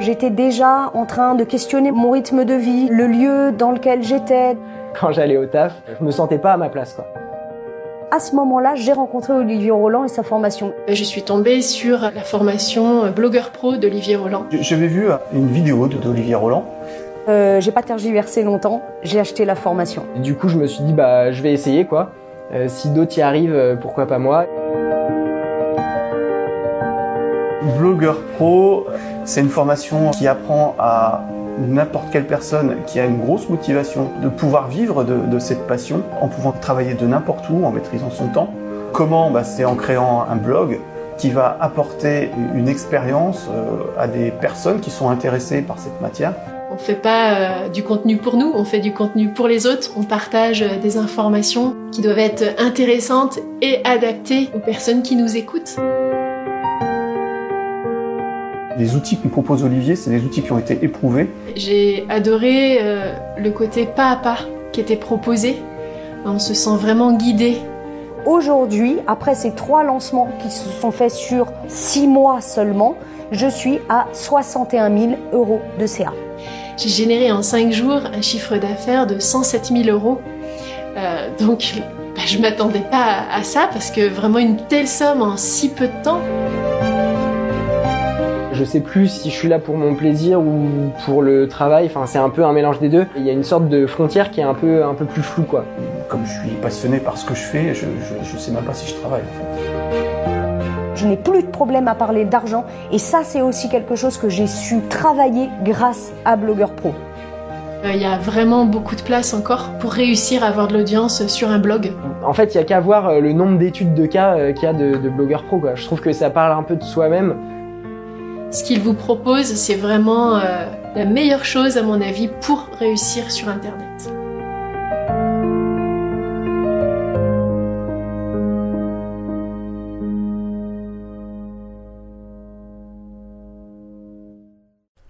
J'étais déjà en train de questionner mon rythme de vie, le lieu dans lequel j'étais. Quand j'allais au taf, je me sentais pas à ma place quoi. À ce moment-là, j'ai rencontré Olivier Roland et sa formation. Je suis tombée sur la formation blogueur pro d'Olivier Roland. J'avais vu une vidéo d'Olivier Roland. Euh, j'ai pas tergiversé longtemps, j'ai acheté la formation. Et du coup, je me suis dit bah je vais essayer quoi. Euh, si d'autres y arrivent, euh, pourquoi pas moi Blogueur pro, c'est une formation qui apprend à n'importe quelle personne qui a une grosse motivation de pouvoir vivre de, cette passion en pouvant travailler de n'importe où, en maîtrisant son temps. Comment? Bah, C'est en créant un blog qui va apporter une expérience euh, à des personnes qui sont intéressées par cette matière. On fait pas euh, du contenu pour nous, on fait du contenu pour les autres. On partage euh, des informations qui doivent être intéressantes et adaptées aux personnes qui nous écoutent. Les outils que nous propose Olivier, c'est des outils qui ont été éprouvés. J'ai adoré euh, le côté pas à pas qui était proposé. On se sent vraiment guidé. Aujourd'hui, après ces trois lancements qui se sont faits sur six mois seulement, je suis à 61 000 euros de CA. J'ai généré en cinq jours un chiffre d'affaires de 107 000 euros. Euh, donc, bah, je m'attendais pas à ça parce que vraiment une telle somme en si peu de temps. Je sais plus si je suis là pour mon plaisir ou pour le travail. Enfin, c'est un peu un mélange des deux. Il y a une sorte de frontière qui est un peu, un peu plus floue, quoi. Comme je suis passionné par ce que je fais, je, je, sais même pas si je travaille, en fait. Je n'ai plus de problème à parler d'argent et ça, c'est aussi quelque chose que j'ai su travailler grâce à Blogueur Pro. Euh, il y a vraiment beaucoup de place encore pour réussir à avoir de l'audience sur un blog. En fait, il y a qu'à voir euh, le nombre d'études de cas euh, qu'il y a de, de blogueurs pro. Quoi. Je trouve que ça parle un peu de soi-même. Ce qu'il vous propose, c'est vraiment euh, la meilleure chose à mon avis pour réussir sur Internet.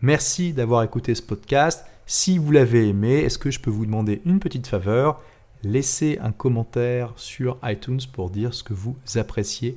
Merci d'avoir écouté ce podcast. Si vous l'avez aimé, est-ce que je peux vous demander une petite faveur? Laissez un commentaire sur iTunes pour dire ce que vous appréciez